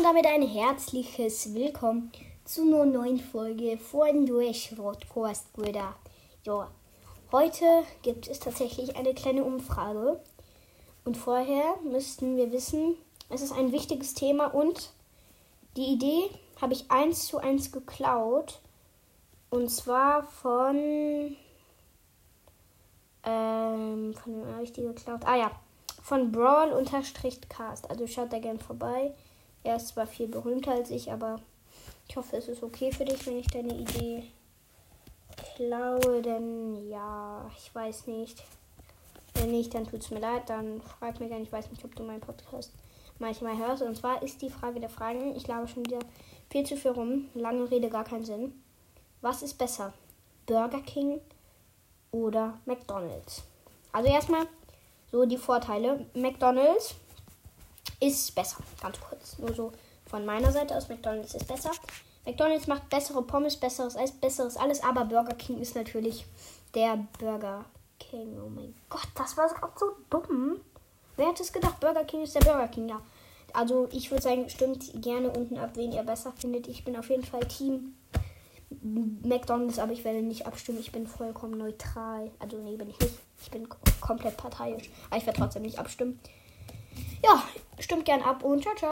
und damit ein herzliches Willkommen zu einer neuen Folge von Durch Podcast, Brüder. Ja, heute gibt es tatsächlich eine kleine Umfrage. Und vorher müssten wir wissen, es ist ein wichtiges Thema und die Idee habe ich eins zu eins geklaut. Und zwar von. Ähm, von wem habe ich die geklaut? Ah ja, von Brawl-Cast. Also schaut da gerne vorbei. Er ist zwar viel berühmter als ich, aber ich hoffe, es ist okay für dich, wenn ich deine Idee klaue. Denn ja, ich weiß nicht. Wenn nicht, dann tut es mir leid. Dann frag mir gerne. Ich weiß nicht, ob du meinen Podcast manchmal hörst. Und zwar ist die Frage der Fragen. Ich glaube schon wieder viel zu viel rum. Lange Rede, gar keinen Sinn. Was ist besser? Burger King oder McDonald's? Also erstmal so die Vorteile. McDonald's ist besser. Ganz kurz. Nur so von meiner Seite aus. McDonald's ist besser. McDonald's macht bessere Pommes, besseres Eis, besseres alles. Aber Burger King ist natürlich der Burger King. Oh mein Gott, das war gerade so dumm. Wer hätte es gedacht? Burger King ist der Burger King, ja. Also ich würde sagen, stimmt gerne unten ab, wen ihr besser findet. Ich bin auf jeden Fall Team McDonald's, aber ich werde nicht abstimmen. Ich bin vollkommen neutral. Also nee, bin ich nicht. Ich bin komplett parteiisch. Aber ich werde trotzdem nicht abstimmen. Ja, stimmt gern ab und ciao, ciao.